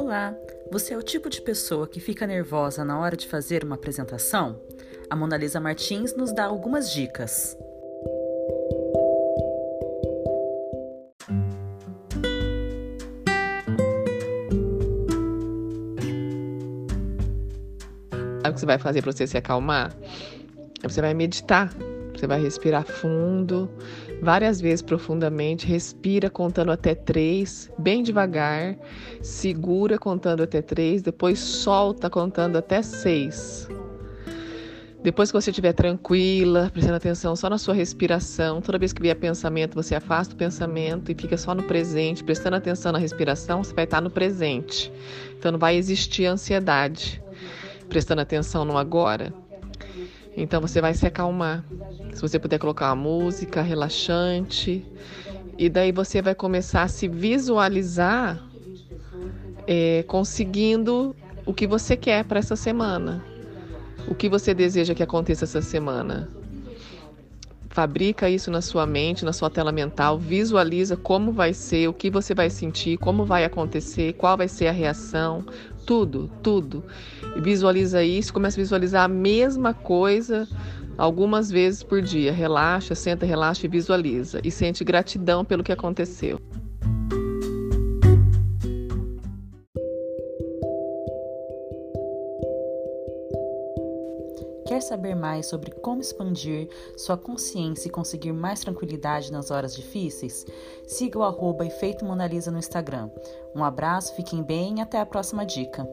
Olá! Você é o tipo de pessoa que fica nervosa na hora de fazer uma apresentação? A Mona Lisa Martins nos dá algumas dicas. Sabe o que você vai fazer para você se acalmar? Você vai meditar. Você vai respirar fundo, várias vezes profundamente. Respira contando até três, bem devagar. Segura contando até três, depois solta contando até seis. Depois que você estiver tranquila, prestando atenção só na sua respiração, toda vez que vier pensamento, você afasta o pensamento e fica só no presente, prestando atenção na respiração, você vai estar no presente. Então não vai existir ansiedade. Prestando atenção no agora. Então você vai se acalmar. Se você puder colocar uma música relaxante, e daí você vai começar a se visualizar é, conseguindo o que você quer para essa semana. O que você deseja que aconteça essa semana. Fabrica isso na sua mente, na sua tela mental, visualiza como vai ser, o que você vai sentir, como vai acontecer, qual vai ser a reação, tudo, tudo. Visualiza isso, começa a visualizar a mesma coisa algumas vezes por dia. Relaxa, senta, relaxa e visualiza. E sente gratidão pelo que aconteceu. Quer saber mais sobre como expandir sua consciência e conseguir mais tranquilidade nas horas difíceis? Siga o arroba Efeito Monalisa no Instagram. Um abraço, fiquem bem e até a próxima dica.